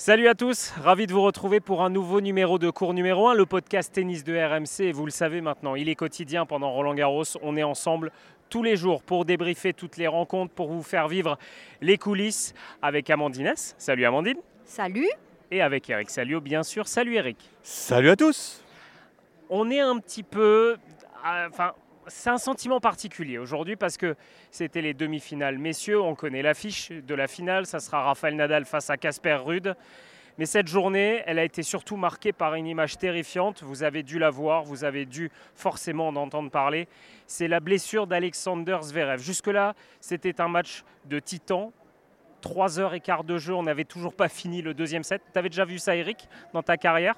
Salut à tous, ravi de vous retrouver pour un nouveau numéro de cours numéro 1, le podcast tennis de RMC. Et vous le savez maintenant, il est quotidien pendant Roland Garros. On est ensemble tous les jours pour débriefer toutes les rencontres, pour vous faire vivre les coulisses avec Amandine. Salut Amandine. Salut. Et avec Eric Salio, bien sûr. Salut Eric. Salut à tous. On est un petit peu. euh, Enfin, c'est un sentiment particulier aujourd'hui parce que c'était les demi-finales. Messieurs, on connaît l'affiche de la finale. Ça sera Rafael Nadal face à Casper Ruud. Mais cette journée, elle a été surtout marquée par une image terrifiante. Vous avez dû la voir, vous avez dû forcément en entendre parler. C'est la blessure d'Alexander Zverev. Jusque-là, c'était un match de titan. Trois heures et quart de jeu, on n'avait toujours pas fini le deuxième set. Tu avais déjà vu ça, Eric, dans ta carrière?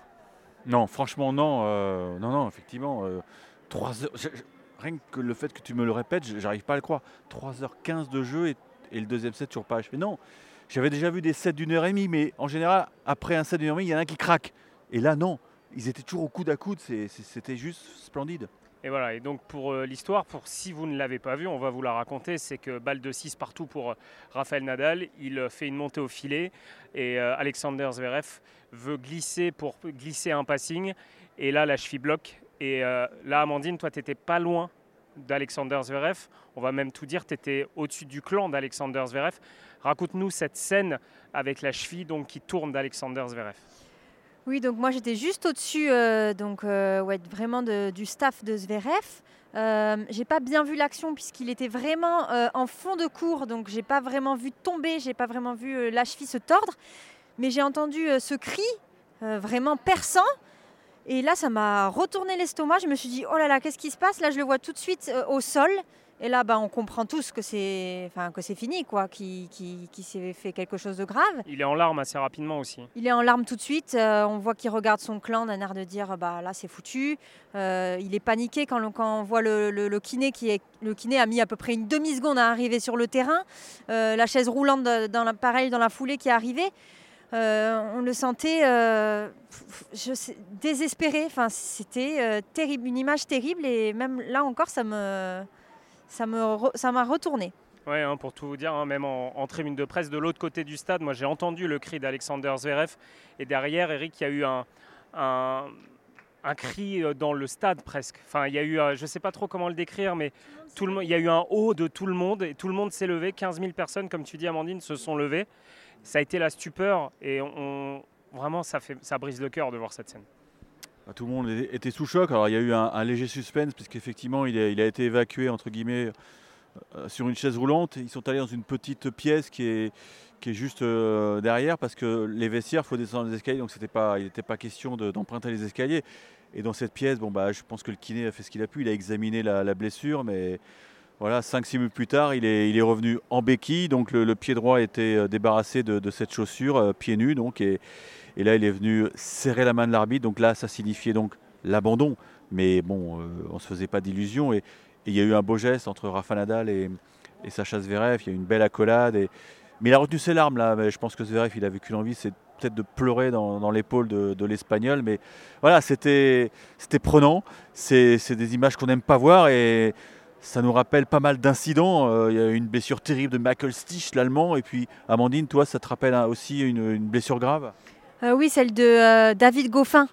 Non, franchement, non. euh, non, non, effectivement. euh, heures. Rien que le fait que tu me le répètes, j'arrive pas à le croire. 3h15 de jeu et, le deuxième set toujours pas achevé. Non, j'avais déjà vu des sets d'une heure et demie, mais en général, après un set d'une heure et demie, il y en a un qui craque. Et là, non. Ils étaient toujours au coude à coude. C'était juste splendide. Et voilà, et donc pour euh, l'histoire, pour si vous ne l'avez pas vu, on va vous la raconter, c'est que balle de 6 partout pour euh, Rafael Nadal, il euh, fait une montée au filet et Alexander Zverev veut glisser pour glisser un passing et là la cheville bloque et euh, là Amandine, toi tu n'étais pas loin d'Alexander Zverev, on va même tout dire, tu étais au-dessus du clan d'Alexander Zverev. Raconte-nous cette scène avec la cheville donc, qui tourne d'Alexander Zverev. Oui, donc moi j'étais juste au-dessus, euh, euh, ouais, vraiment du staff de Zverev. Euh, j'ai pas bien vu l'action puisqu'il était vraiment en fond de cours, donc j'ai pas vraiment vu tomber, j'ai pas vraiment vu la cheville se tordre, mais j'ai entendu ce cri vraiment perçant. Et là, ça m'a retourné l'estomac. Je me suis dit, oh là là, qu'est-ce qui se passe? Là, je le vois tout de suite euh, au sol. Et là, bah, on comprend tous que c'est, enfin, que c'est fini, quoi, qu'il qui, s'est fait quelque chose de grave. Il est en larmes assez rapidement aussi. Il est en larmes tout de suite. euh, on voit qu'il regarde son clan d'un air de dire bah là c'est foutu. Euh, il est paniqué quand, le- quand on voit le, le- le kiné qui est le kiné a mis à peu près une demi seconde à arriver sur le terrain. Euh, la chaise roulante dans la, pareil dans la foulée qui est arrivée. Euh, on le sentait euh, désespéré. Enfin c'était euh, terrible, une image terrible et même là encore ça me ça me ça m'a retourné. Ouais, hein, pour tout vous dire, hein, même en, tribune de presse de l'autre côté du stade, moi j'ai entendu le cri d'Alexander Zverev et derrière, Eric, il y a eu un, un, un cri dans le stade presque. Enfin, il y a eu, je ne sais pas trop comment le décrire, mais tout le, monde- il y a eu un haut de tout le monde et tout le monde s'est levé. 15 000 personnes, comme tu dis, Amandine, se sont levées. Ça a été la stupeur et on, vraiment, ça, fait, ça brise le cœur de voir cette scène. Bah, Tout le monde était sous choc. Alors il y a eu un, léger suspense puisqu'effectivement il, a- il a été évacué entre guillemets euh, sur une chaise roulante. Ils sont allés dans une petite pièce qui est, qui est juste euh, derrière parce que les vestiaires, il faut descendre les escaliers, donc pas, il n'était pas question de- d'emprunter les escaliers. Et dans cette pièce, bon, bah, je pense que le kiné a fait ce qu'il a pu, il a examiné la, la blessure, mais voilà, 5-6 minutes plus tard, il est, il est revenu en béquille, donc le, pied droit était euh, débarrassé de, cette chaussure, euh, pieds nus, donc, et, là il est venu serrer la main de l'arbitre, donc là ça signifiait donc l'abandon, mais bon, euh, on ne se faisait pas d'illusions, et, il y a eu un beau geste entre Rafa Nadal et, et Sacha Zverev, il y a eu une belle accolade, et, mais il a retenu ses larmes là, mais je pense que Zverev il avait qu'une envie, c'est peut-être de pleurer dans, l'épaule de, de l'Espagnol, mais voilà, c'était prenant, c'est des images qu'on n'aime pas voir, et ça nous rappelle pas mal d'incidents. Euh, Il y a eu une blessure terrible de Michael Stich, l'allemand. Et puis, Amandine, toi, ça te rappelle aussi une, blessure grave? Euh, oui, celle de euh, David Goffin,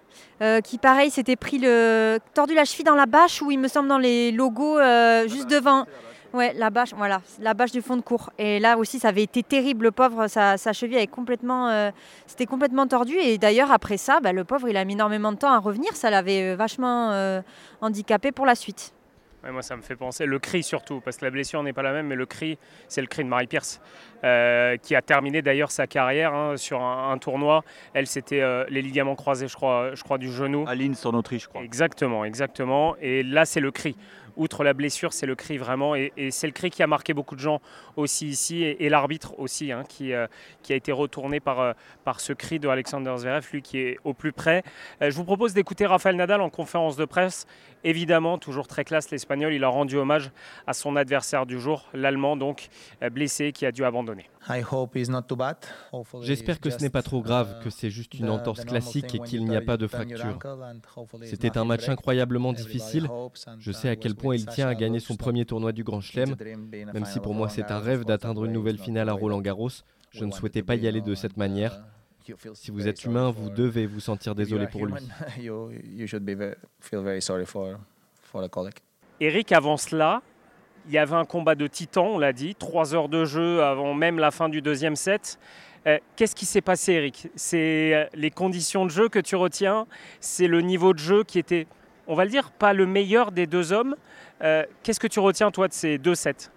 qui pareil s'était pris le tordu la cheville dans la bâche, où il me semble dans les logos juste devant. Ouais, la bâche, voilà, la bâche du fond de cours. Et là aussi, ça avait été terrible, le pauvre, sa, cheville avait complètement, complètement tordu. Et d'ailleurs, après ça, bah, le pauvre, il a mis énormément de temps à revenir. Ça l'avait vachement handicapé pour la suite. Moi, ça me fait penser, le cri surtout, parce que la blessure n'est pas la même, mais le cri, c'est le cri de Marie Pierce, euh, qui a terminé d'ailleurs sa carrière hein, sur un, un tournoi. Elle, c'était euh, les ligaments croisés, je crois, je crois du genou. À Linz, en Autriche, je crois. Exactement, exactement. Et là, c'est le cri. Outre la blessure, c'est le cri vraiment. Et, et c'est le cri qui a marqué beaucoup de gens aussi ici. Et, et l'arbitre aussi, hein, qui, euh, qui a été retourné par, par ce cri de Alexander Zverev, lui qui est au plus près. Je vous propose d'écouter Rafael Nadal en conférence de presse. Évidemment, toujours très classe l'Espagnol. Il a rendu hommage à son adversaire du jour, l'Allemand, donc blessé, qui a dû abandonner. J'espère que ce n'est pas trop grave, que c'est juste une entorse classique et qu'il n'y a pas de fracture. C'était un match incroyablement difficile. Je sais à quel point il tient à gagner son premier tournoi du Grand Chelem. Même si pour moi c'est un rêve d'atteindre une nouvelle finale à Roland Garros, je ne souhaitais pas y aller de cette manière. Si vous êtes humain, vous devez vous sentir désolé pour lui. Eric, avant cela, il y avait un combat de titan, on l'a dit, trois heures de jeu avant même la fin du deuxième set. Euh, qu'est-ce qui s'est passé, Eric? C'est euh, les conditions de jeu que tu retiens C'est le niveau de jeu qui était, on va le dire, pas le meilleur des deux hommes. Euh, qu'est-ce que tu retiens, toi, de ces deux sets?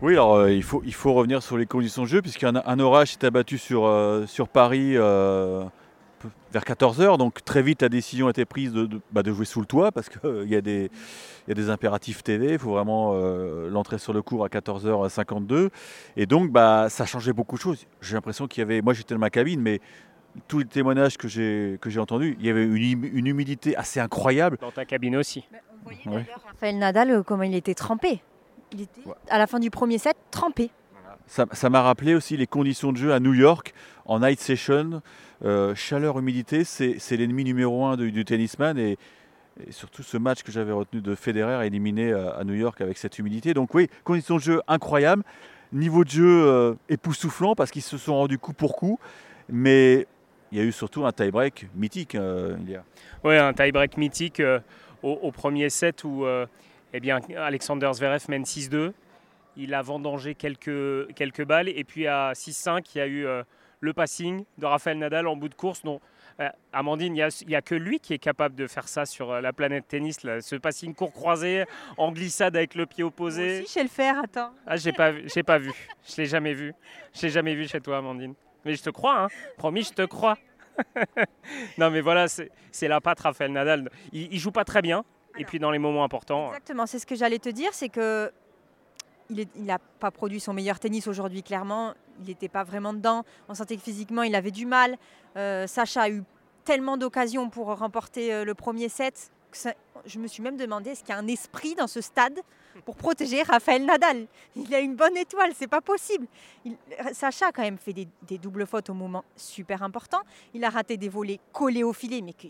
Oui, alors il, faut, il faut revenir sur les conditions de jeu, puisqu'un un orage s'est abattu sur, sur Paris vers 14h. Donc très vite, la décision a été prise de, bah, jouer sous le toit parce qu'il y, a des, impératifs TV. Il faut vraiment euh, l'entrée sur le cours à 14h52. Et donc, bah, ça changeait beaucoup de choses. J'ai l'impression qu'il y avait. Moi, j'étais dans ma cabine, mais tous les témoignages que j'ai, que j'ai entendus, il y avait une, humidité assez incroyable. Dans ta cabine aussi. on voyait d'ailleurs Raphaël Nadal, euh, comment il était trempé. Il était, à la fin du premier set, trempé. Ça, m'a rappelé aussi les conditions de jeu à New York en night session. Euh, chaleur, humidité, c'est, l'ennemi numéro un du, tennisman. Et, surtout ce match que j'avais retenu de Federer éliminé à, New York avec cette humidité. Donc oui, conditions de jeu incroyables. Niveau de jeu euh, époustouflant parce qu'ils se sont rendus coup pour coup. Mais il y a eu surtout un tie-break mythique. Euh, oui, un tie-break mythique au, premier set où eh bien, Alexander Zverev mène 6-2 il a vendangé quelques, quelques balles. Et puis à 6-5, il y a eu euh, le passing de Rafael Nadal en bout de course. Non, euh, Amandine, il n'y a, que lui qui est capable de faire ça sur euh, la planète tennis. ce passing court croisé, en glissade avec le pied opposé. Moi aussi, sais le faire, attends. Ah, j'ai pas, j'ai pas vu. Je l'ai jamais vu. Je l'ai jamais vu chez toi, Amandine. Mais je te crois, hein. Promis, je te crois. non, mais voilà, c'est la patte Rafael Nadal. Il, il joue pas très bien. et puis dans les moments importants. Exactement, c'est ce que j'allais te dire, c'est que il n'a pas produit son meilleur tennis aujourd'hui, clairement. Il n'était pas vraiment dedans. On sentait que physiquement, il avait du mal. Euh, Sacha a eu tellement d'occasions pour remporter euh, le premier set. Je me suis même demandé est-ce qu'il y a un esprit dans ce stade pour protéger Raphaël Nadal? Il a une bonne étoile, c'est pas possible. Sacha a quand même fait des, des, doubles fautes au moment super important. Il a raté des volets collés au filet, mais que,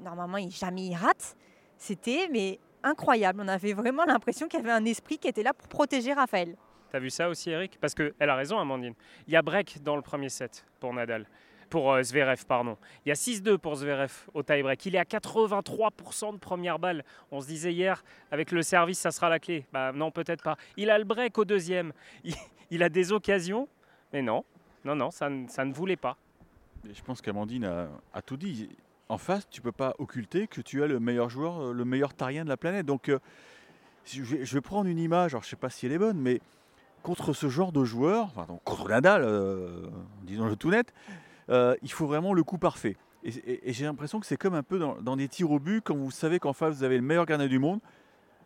normalement, il, jamais il rate. C'était mais incroyable. On avait vraiment l'impression qu'il y avait un esprit qui était là pour protéger Raphaël. T'as vu ça aussi, Eric? Parce qu'elle a raison, Amandine. Il y a break dans le premier set pour Nadal. Pour euh, Zverev, pardon. Il y a 6-2 pour Zverev au tie-break. Il est à 83% de première balle. On se disait hier, avec le service, ça sera la clé. Bah non, peut-être pas. Il a le break au deuxième. Il, a des occasions, mais non. Non, non, ça, ne voulait pas. je pense qu'Amandine a, a, tout dit en face, tu peux pas occulter que tu as le meilleur joueur, euh, le meilleur tarien de la planète. Donc, euh, je, vais, prendre une image, alors je sais pas si elle est bonne, mais contre ce genre de joueur, contre Nadal, euh, disons-le tout net, il faut vraiment le coup parfait. Et, j'ai l'impression que c'est comme un peu dans, des tirs au but, quand vous savez qu'en face vous avez le meilleur gardien du monde,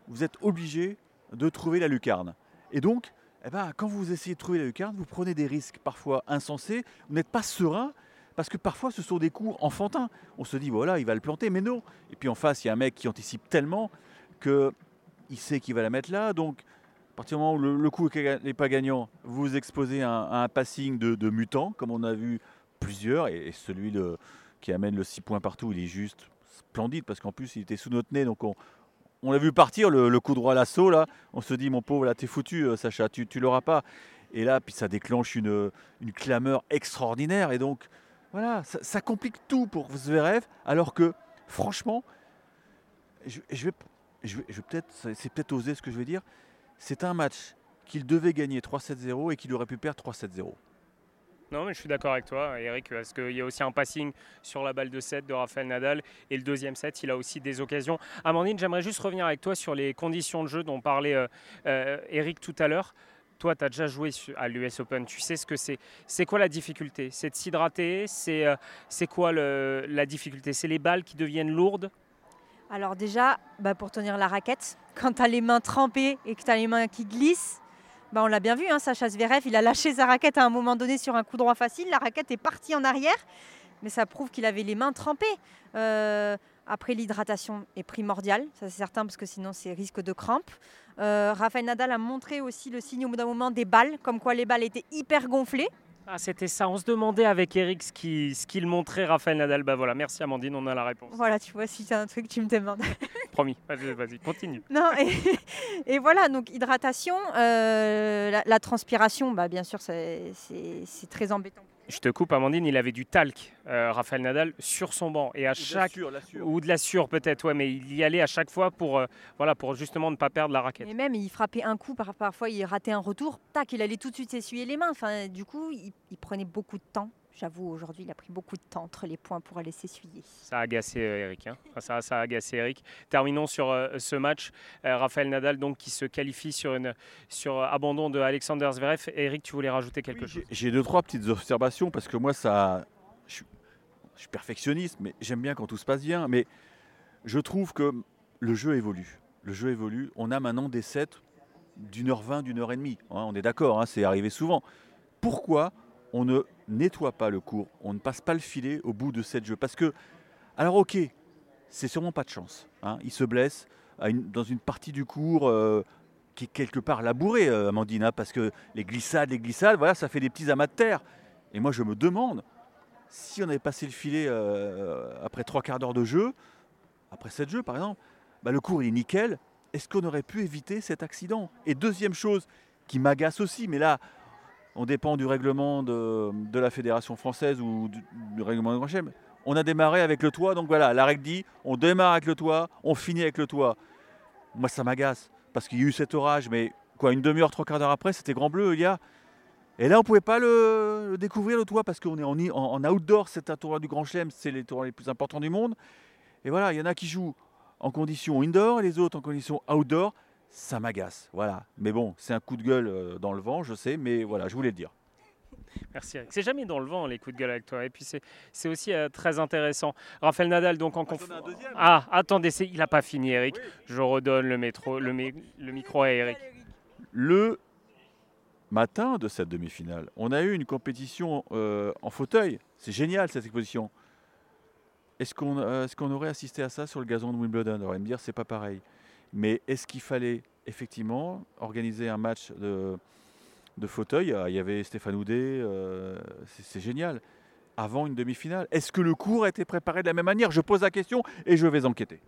vous êtes obligé de trouver la lucarne. Et donc, eh ben, quand vous essayez de trouver la lucarne, vous prenez des risques parfois insensés, vous n'êtes pas serein, parce que parfois, ce sont des coups enfantins. On se dit, voilà, il va le planter, mais non. Et puis en face, il y a un mec qui anticipe tellement qu'il sait qu'il va la mettre là. Donc, à partir du moment où le, coup n'est pas gagnant, vous exposez à un, passing de, mutant, comme on a vu plusieurs. Et, celui qui amène le 6 points partout, il est juste splendide, parce qu'en plus, il était sous notre nez. Donc, on, l'a vu partir, le, coup droit à l'assaut, là. On se dit, mon pauvre, là, t'es foutu, euh, Sacha, tu, tu l'auras pas. Et là, puis ça déclenche une, une clameur extraordinaire. Et donc, voilà, ça, complique tout pour Zverev, alors que franchement, je, vais, je peut-être, c'est peut-être osé ce que je vais dire, c'est un match qu'il devait gagner 3-7-0 et qu'il aurait pu perdre 3-7-0. Non, mais je suis d'accord avec toi, Eric, parce qu'il y a aussi un passing sur la balle de 7 de Rafael Nadal. Et le deuxième set, il a aussi des occasions. Amandine, j'aimerais juste revenir avec toi sur les conditions de jeu dont parlait euh, euh, Eric tout à l'heure. Toi, tu as déjà joué à l'US Open, tu sais ce que c'est. C'est quoi la difficulté? C'est de s'hydrater? C'est euh, quoi la difficulté? C'est les balles qui deviennent lourdes? Alors déjà, bah, pour tenir la raquette, quand tu les mains trempées et que tu as les mains qui glissent, bah, on l'a bien vu, hein, Sacha Zverev, il a lâché sa raquette à un moment donné sur un coup droit facile, la raquette est partie en arrière, mais ça prouve qu'il avait les mains trempées. Euh, après, l'hydratation est primordiale, ça c'est certain, parce que sinon c'est risque de crampe. Euh, Rafael Nadal a montré aussi le signe au bout d'un moment des balles, comme quoi les balles étaient hyper gonflées. Ah, c'était ça. On se demandait avec Eric ce qu'il montrait, Raphaël Nadal. Bah voilà, merci Amandine, on a la réponse. Voilà, tu vois, si c'est un truc, tu me demandes. Promis, vas-y, continue. Non, et, voilà, donc hydratation, euh, la, transpiration, bah, bien sûr, c'est très embêtant Je te coupe, Amandine, il avait du talc, euh, Raphaël Nadal, sur son banc. Et à Ou chaque. de la sueur. Ou de la sueur, peut-être, ouais, mais il y allait à chaque fois pour, euh, voilà, pour justement ne pas perdre la raquette. Et même, il frappait un coup, par- parfois il ratait un retour, tac, il allait tout de suite s'essuyer les mains. Enfin, du coup, il, il prenait beaucoup de temps. J'avoue, aujourd'hui, il a pris beaucoup de temps entre les points pour aller s'essuyer. Ça a agacé euh, Eric. hein. Ça, ça a agacé Eric. Terminons sur euh, ce match. Euh, Raphaël Nadal donc qui se qualifie sur une sur euh, abandon de Alexander Zverev. Eric, tu voulais rajouter quelque Oui, chose? j'ai- deux, trois petites observations parce que moi, ça. Je suis, je suis perfectionniste, mais j'aime bien quand tout se passe bien. Mais je trouve que le jeu évolue. Le jeu évolue. On a maintenant des sets d'une heure vingt, d'une heure et demie. hein, on est d'accord, hein, c'est arrivé souvent. Pourquoi on ne nettoie pas le cours On ne passe pas le filet au bout de sept jeux Parce que, alors ok, c'est sûrement pas de chance. hein, il se blesse dans une partie du cours. euh, qui est quelque part labourée, euh, Amandine, parce que les glissades, les glissades, voilà, ça fait des petits amas de terre. Et moi, je me demande si on avait passé le filet euh, après trois quarts d'heure de jeu, après sept jeux par exemple, bah, le cours est nickel. Est-ce qu'on aurait pu éviter cet accident? Et deuxième chose qui m'agace aussi, mais là, on dépend du règlement de, la fédération française ou du, règlement de Grand Chelem. On a démarré avec le toit, donc voilà, la règle dit on démarre avec le toit, on finit avec le toit. Moi, ça m'agace parce qu'il y a eu cet orage, mais quoi, une demi-heure, trois quarts d'heure après, c'était grand bleu, il y a. Et là, on pouvait pas le, découvrir le toit parce qu'on est en, outdoor, c'est un tournoi du Grand Chelem, c'est les tournois les plus importants du monde. Et voilà, il y en a qui jouent en condition indoor et les autres en condition outdoor. Ça m'agace, voilà. Mais bon, c'est un coup de gueule euh, dans le vent, je sais, mais voilà, je voulais le dire. Merci Eric. C'est jamais dans le vent les coups de gueule avec toi. Et puis c'est c'est aussi euh, très intéressant. Raphaël Nadal donc en conf... Ah, attendez, c'est- il n'a pas fini Eric. Je redonne le, métro, le, mi- le micro à Eric. Le matin de cette demi-finale, on a eu une compétition euh, en fauteuil. C'est génial cette exposition. Est-ce qu'on euh, est-ce qu'on aurait assisté à ça sur le gazon de Wimbledon? On va me dire c'est pas pareil. Mais est-ce qu'il fallait effectivement organiser un match de, fauteuil? Ah, Il y avait Stéphane Houdet, euh, c'est génial. Avant une demi-finale, est-ce que le cours a été préparé de la même manière? Je pose la question et je vais enquêter.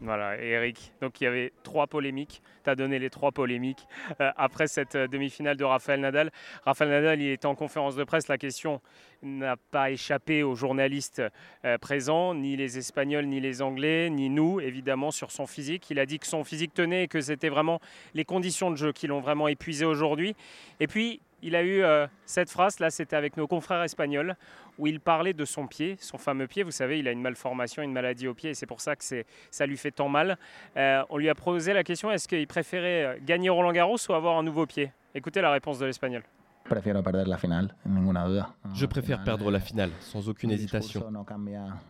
Voilà, Eric. Donc il y avait trois polémiques. Tu as donné les trois polémiques euh, après cette euh, demi-finale de Raphaël Nadal. Raphaël Nadal, il était en conférence de presse. La question n'a pas échappé aux journalistes euh, présents, ni les Espagnols, ni les Anglais, ni nous, évidemment, sur son physique. Il a dit que son physique tenait et que c'était vraiment les conditions de jeu qui l'ont vraiment épuisé aujourd'hui. Et puis, il a eu euh, cette phrase, là, c'était avec nos confrères espagnols, où il parlait de son pied, son fameux pied. Vous savez, il a une malformation, une maladie au pied, et c'est pour ça que ça lui fait tant mal. Euh, on lui a posé la question est-ce qu'il préférait euh, gagner Roland Garros ou avoir un nouveau pied? Écoutez la réponse de l'Espagnol. Prefiero perder la final, sin ninguna duda. Je préfère perdre la finale, sans aucune hésitation.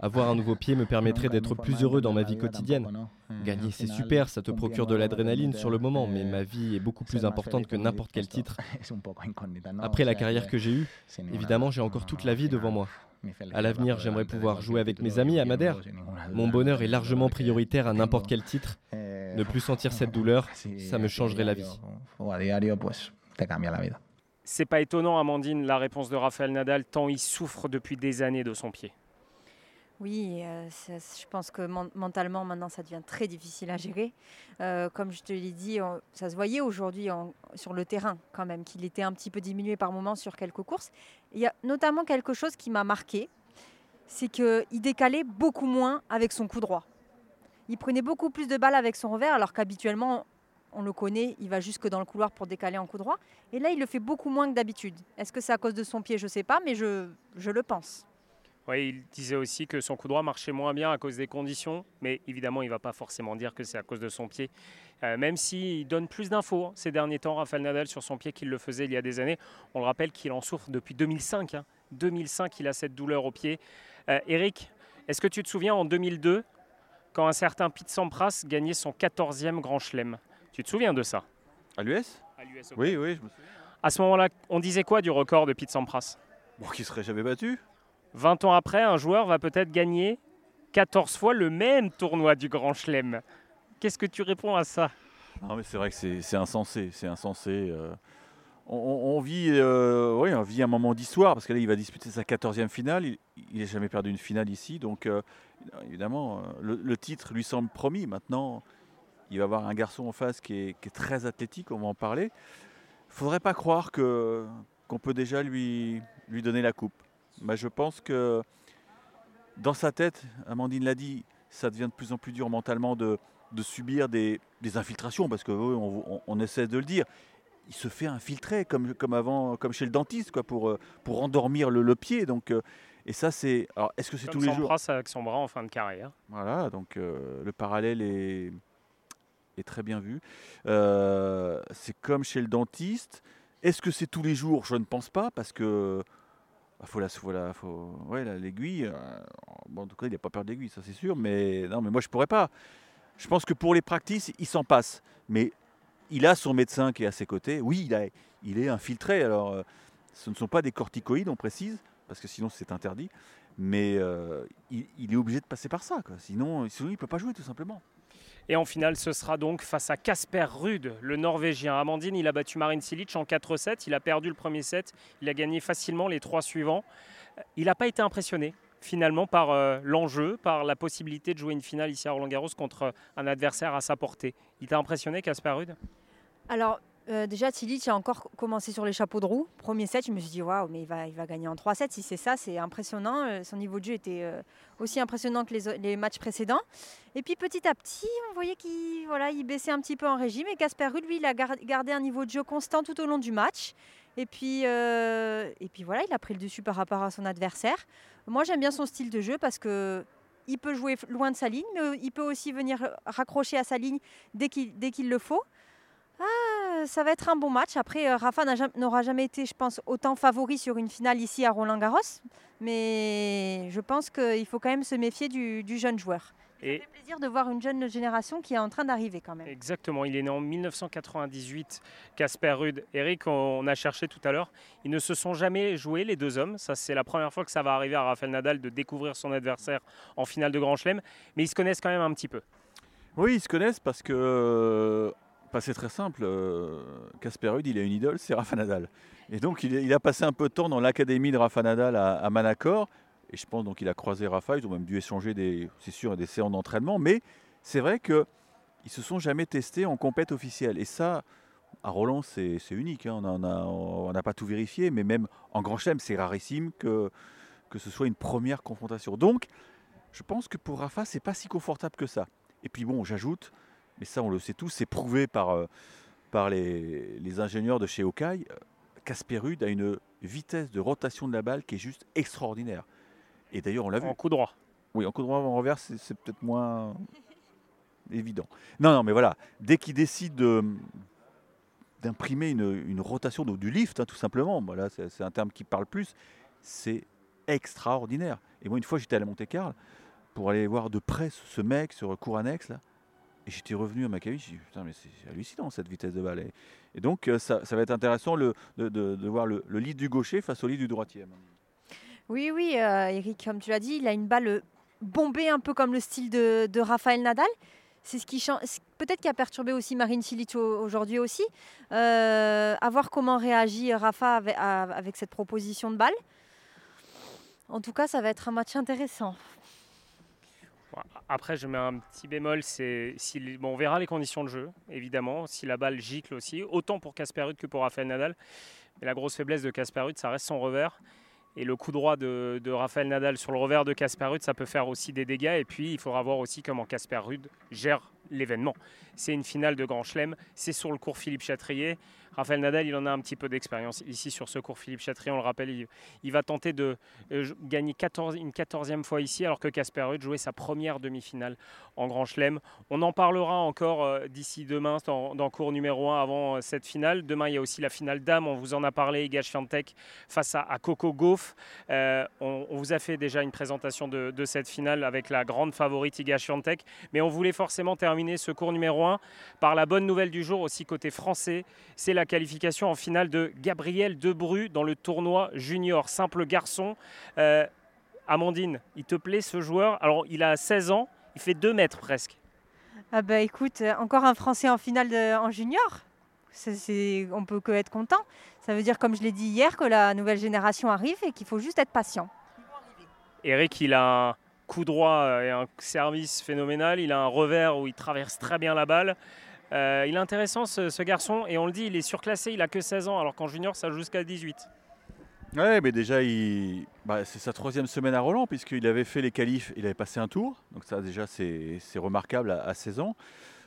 Avoir un nouveau pied me permettrait d'être plus heureux dans ma vie quotidienne. Gagner, c'est super, ça te procure de l'adrénaline sur le moment, mais ma vie est beaucoup plus importante que n'importe quel titre. Après la carrière que j'ai eue, évidemment, j'ai encore toute la vie devant moi. À l'avenir, j'aimerais pouvoir jouer avec mes amis à Madère. Mon bonheur est largement prioritaire à n'importe quel titre. Ne plus sentir cette douleur, ça me changerait la vie. Te cambia la vida. C'est pas étonnant, Amandine, la réponse de Raphaël Nadal, tant il souffre depuis des années de son pied. Oui, euh, je pense que men- mentalement, maintenant, ça devient très difficile à gérer. Euh, comme je te l'ai dit, ça se voyait aujourd'hui sur le terrain, quand même, qu'il était un petit peu diminué par moments sur quelques courses. Il y a notamment quelque chose qui m'a marqué, c'est qu'il décalait beaucoup moins avec son coup droit. Il prenait beaucoup plus de balles avec son revers, alors qu'habituellement, on le connaît, il va jusque dans le couloir pour décaler en coup droit. Et là, il le fait beaucoup moins que d'habitude. Est-ce que c'est à cause de son pied? Je ne sais pas, mais je, le pense. Oui, il disait aussi que son coup droit marchait moins bien à cause des conditions, mais évidemment, il ne va pas forcément dire que c'est à cause de son pied. Euh, même s'il donne plus d'infos hein, ces derniers temps, Rafael Nadal, sur son pied qu'il le faisait il y a des années. On le rappelle qu'il en souffre depuis 2005. hein. 2005, il a cette douleur au pied. Euh, Eric, est-ce que tu te souviens en 2002, quand un certain Pete Sampras gagnait son 14e Grand Chelem? Tu te souviens de ça À l'US À l'US Open. Oui, oui, je me souviens. À ce moment-là, on disait quoi du record de Pete Sampras Bon, qui serait jamais battu 20 ans après, un joueur va peut-être gagner 14 fois le même tournoi du Grand Chelem. Qu'est-ce que tu réponds à ça? Non, mais c'est vrai que c'est insensé, c'est insensé. euh. On, vit, euh, oui, on vit un moment d'histoire parce que là, il va disputer sa 14e finale. Il n'a jamais perdu une finale ici, donc euh, évidemment, le, le titre lui semble promis. Maintenant, il va avoir un garçon en face qui est, qui est très athlétique, on va en parler. Il faudrait pas croire que qu'on peut déjà lui lui donner la coupe. Bah, je pense que dans sa tête, Amandine l'a dit, ça devient de plus en plus dur mentalement de, subir des, infiltrations, parce qu'on on, essaie de le dire. Il se fait infiltrer comme, comme avant, comme chez le dentiste, quoi, pour, pour endormir le, pied. Donc, euh, et ça, c'est. Alors, est-ce que c'est tous les jours avec son bras en fin de carrière. Voilà, donc euh, le parallèle est, est très bien vu. c'est comme chez le dentiste. Est-ce que c'est tous les jours? Je ne pense pas, parce que bah, faut la, faut la, faut, ouais, l'aiguille. Euh, en tout cas, il n'a pas peur de ça c'est sûr. Mais non, mais moi je pourrais pas. Je pense que pour les practices, il s'en passe. Mais il a son médecin qui est à ses côtés. Oui, il, a, il est infiltré. Alors, euh, ce ne sont pas des corticoïdes, on précise, parce que sinon c'est interdit. Mais euh, il, est obligé de passer par ça. Sinon, sinon, il ne peut pas jouer, tout simplement. Et en finale, ce sera donc face à Casper Rude, le Norvégien. Amandine, il a battu Marin Cilic en 4-7. Il a perdu le premier set. Il a gagné facilement les trois suivants. Il n'a pas été impressionné finalement par euh, l'enjeu, par la possibilité de jouer une finale ici à Roland Garros contre un adversaire à sa portée. Il t'a impressionné, Casper Rude euh, déjà, Tilic a encore commencé sur les chapeaux de roue. Premier set, je me suis dit, waouh, mais il va, il va gagner en 3-7. Si c'est ça, c'est impressionnant. Euh, son niveau de jeu était euh, aussi impressionnant que les, matchs précédents. Et puis petit à petit, on voyait qu'il voilà, il baissait un petit peu en régime. Et Casper Ruud, lui, il a gardé un niveau de jeu constant tout au long du match. Et puis, et puis voilà, il a pris le dessus par rapport à son adversaire. Moi, j'aime bien son style de jeu parce que il peut jouer loin de sa ligne, mais il peut aussi venir raccrocher à sa ligne dès qu'il le faut. Ah, ça va être un bon match. Après, euh, Rafa n'aura jamais été, je pense, autant favori sur une finale ici à Roland-Garros. Mais je pense qu'il faut quand même se méfier du, jeune joueur. Et ça fait plaisir de voir une jeune génération qui est en train d'arriver quand même. Exactement, il est né en 1998, Casper Rude. Eric, on a cherché tout à l'heure, ils ne se sont jamais joués les deux hommes. Ça, c'est la première fois que ça va arriver à Rafael Nadal de découvrir son adversaire en finale de Grand Chelem. Mais ils se connaissent quand même un petit peu. Oui, ils se connaissent parce que c'est très simple. Euh, Casper Ruud, il a une idole, c'est Rafa Nadal. Et donc, il, a passé un peu de temps dans l'académie de Rafa Nadal à, Manacor. Et je pense donc qu'il a croisé Rafa. Ils ont même dû échanger des, c'est sûr, des séances d'entraînement. Mais c'est vrai qu'ils ne se sont jamais testés en compète officielle. Et ça, à Roland, c'est unique. Hein. On n'a pas tout vérifié. Mais même en Grand Chelem, c'est rarissime que, que ce soit une première confrontation. Donc, je pense que pour Rafa, c'est pas si confortable que ça. Et puis bon, j'ajoute, mais ça on le sait tous, c'est prouvé par, euh, par les, les, ingénieurs de chez Okai. Casper Ruud a une vitesse de rotation de la balle qui est juste extraordinaire. Et d'ailleurs, on l'a vu. En coup droit. Oui, en coup droit, en revers, c'est peut-être moins évident. Non, non, mais voilà, dès qu'il décide d'imprimer une, une, rotation du lift, hein, tout simplement, voilà, c'est un terme qui parle plus, c'est extraordinaire. Et moi, une fois, j'étais à la Monte-Carlo pour aller voir de près ce mec sur cours annexe, là. J'étais revenu à Maccabi, j'ai dit putain, mais c'est hallucinant cette vitesse de balle. Et, donc, euh, ça, va être intéressant de, voir le, le, lead du gaucher face au lead du droitier. Oui, oui, euh, Eric, comme tu l'as dit, il a une balle bombée un peu comme le style de, de Raphaël Nadal. C'est ce qui peut-être qui a perturbé aussi Marine Cilic aujourd'hui aussi. Euh, à voir comment réagit Rafa avec cette proposition de balle. En tout cas, ça va être un match intéressant. Après, je mets un petit bémol, c'est si, bon, on verra les conditions de jeu, évidemment, si la balle gicle aussi, autant pour Casper Ruud que pour Rafael Nadal. Mais la grosse faiblesse de Casper Ruud, ça reste son revers. Et le coup droit de, de Rafael Nadal sur le revers de Casper Ruud, ça peut faire aussi des dégâts. Et puis, il faudra voir aussi comment Casper Ruud gère l'événement. C'est une finale de Grand Chelem, c'est sur le cours Philippe Chatrier. Raphaël Nadal, il en a un petit peu d'expérience ici sur ce cours Philippe Chatrier. On le rappelle, il, va tenter de euh, gagner 14, une quatorzième fois ici, alors que Casper Ruud jouait sa première demi-finale en Grand Chelem. On en parlera encore euh, d'ici demain dans, cours numéro 1 avant euh, cette finale. Demain, il y a aussi la finale dame. On vous en a parlé, Iga Swiatek face à, Coco Gauff. on, vous a fait déjà une présentation de, cette finale avec la grande favorite Iga Swiatek, mais on voulait forcément terminer ce cours numéro 1 par la bonne nouvelle du jour aussi côté français. C'est la qualification en finale de Gabriel Debru dans le tournoi junior simple garçon. Euh, Amandine, il te plaît ce joueur? Alors, il a 16 ans, il fait 2 mètres presque. Ah bah écoute, euh, encore un Français en finale en junior? C'est, on peut que être content. Ça veut dire, comme je l'ai dit hier, que la nouvelle génération arrive et qu'il faut juste être patient. Eric, il a coup droit et un service phénoménal. Il a un revers où il traverse très bien la balle. Euh, il est intéressant ce, garçon et on le dit, il est surclassé, il a que 16 ans alors qu'en junior ça joue jusqu'à 18. Ouais, mais déjà, bah, c'est sa troisième semaine à Roland, puisqu'il avait fait les qualifs, il avait passé un tour. Donc ça, déjà, c'est remarquable à, 16 ans.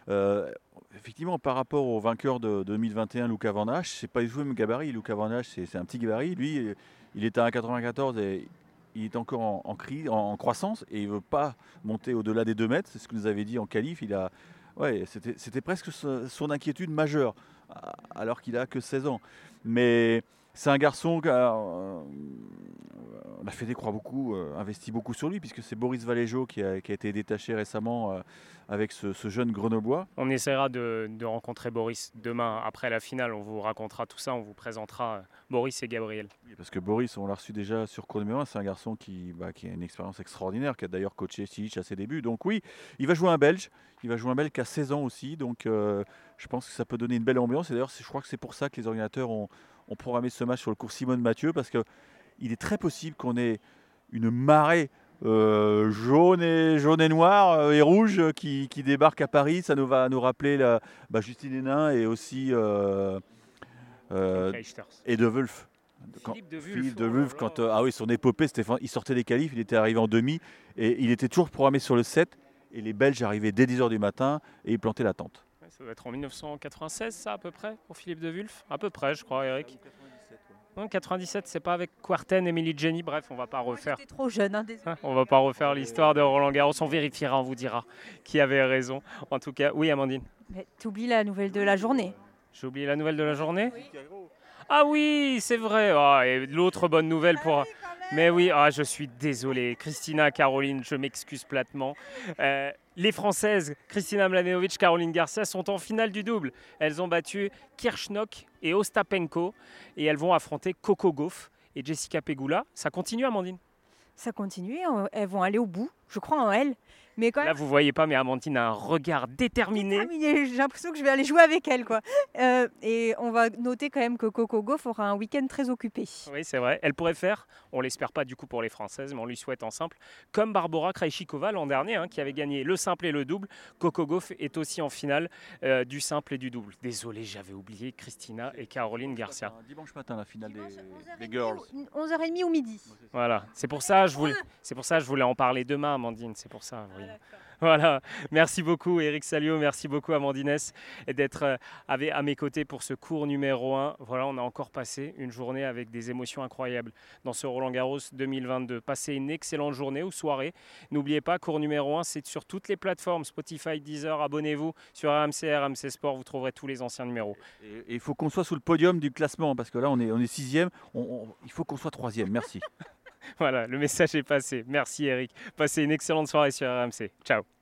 Euh, effectivement, par rapport au vainqueur de, 2021, Luca Van c'est pas du tout le même gabarit. Luca Van c'est un petit gabarit. Lui, il était à 1,94 et il est encore en, croissance et il veut pas monter au-delà des 2 mètres. C'est ce que nous avait dit en qualif. Il a, ouais, c'était presque son inquiétude majeure, alors qu'il a que 16 ans. Mais c'est un garçon qui a, euh, la Fédé croit beaucoup, euh, investi beaucoup sur lui, puisque c'est Boris Valéjo qui a, été détaché récemment euh, avec ce, jeune Grenoblois. On essaiera de, rencontrer Boris demain après la finale. On vous racontera tout ça, on vous présentera Boris et Gabriel. parce que Boris, on l'a reçu déjà sur cours numéro 1, c'est un garçon qui, bah, qui a une expérience extraordinaire, qui a d'ailleurs coaché Stilic à ses débuts. Donc oui, il va jouer un Belge. Il va jouer un Belge qui a 16 ans aussi. Donc je pense que ça peut donner une belle ambiance. Et d'ailleurs, je crois que c'est pour ça que les ordinateurs ont on programmé ce match sur le cours Simone Mathieu parce qu'il est très possible qu'on ait une marée euh, jaune, et, jaune et noir euh, et rouge qui, débarque à Paris. Ça nous va nous rappeler la, bah, Justine Hénin et aussi euh, et De Wulf. Philippe de Wulf, oh quand, ah oui, son épopée, Stéphane, il sortait des qualifs, il était arrivé en demi et il était toujours programmé sur le 7 et les Belges arrivaient dès 10h du matin et ils plantaient la tente. Ça doit être en 1996, ça, à peu près, pour Philippe de Wulf À peu près, je crois, Eric. Non, 97, c'est pas avec Quarten, Emily Jenny. Bref, on va pas refaire. trop jeune, hein, hein, on va pas refaire l'histoire de Roland Garros. On vérifiera, on vous dira qui avait raison. En tout cas, oui, Amandine. Mais oublies la nouvelle de la journée. J'ai oublié la nouvelle de la journée? Ah oui, c'est vrai. Ah, et l'autre bonne nouvelle pour. Mais oui, ah, je suis désolé. Christina, Caroline, je m'excuse platement. Euh, les Françaises, Christina Mladenovic, Caroline Garcia, sont en finale du double. Elles ont battu Kirchnok et Ostapenko et elles vont affronter Coco Gauff et Jessica Pegula. Ça continue, Amandine? Ça continue, elles vont aller au bout, je crois en elles. Mais Là, vous voyez pas, mais Amandine a un regard déterminé. J'ai l'impression que je vais aller jouer avec elle. Quoi. Euh, et on va noter quand même que Coco Gauff aura un week-end très occupé. Oui, c'est vrai. Elle pourrait faire, on l'espère pas du coup pour les Françaises, mais on lui souhaite en simple, comme Barbara Krejcikova l'an dernier, hein, qui avait gagné le simple et le double. Coco Gauff est aussi en finale euh, du simple et du double. Désolé, j'avais oublié Christina et Caroline Garcia. Dimanche matin, la finale des, girls. 11h30 ou midi. Voilà, c'est pour ça je voulais, c'est pour ça je voulais en parler demain, Amandine. C'est pour ça. Oui. Voilà, merci beaucoup Eric Salio, merci beaucoup Amandines d'être euh, à mes côtés pour ce cours numéro 1. Voilà, on a encore passé une journée avec des émotions incroyables dans ce Roland Garros 2022. Passez une excellente journée ou soirée. N'oubliez pas, cours numéro 1, c'est sur toutes les plateformes, Spotify, Deezer, abonnez-vous sur RMC, RMC Sport, vous trouverez tous les anciens numéros. Et il faut qu'on soit sous le podium du classement, parce que là on est, on est sixième, il faut qu'on soit troisième. Merci. voilà, le message est passé. Merci Eric. Passez une excellente soirée sur RMC. Ciao.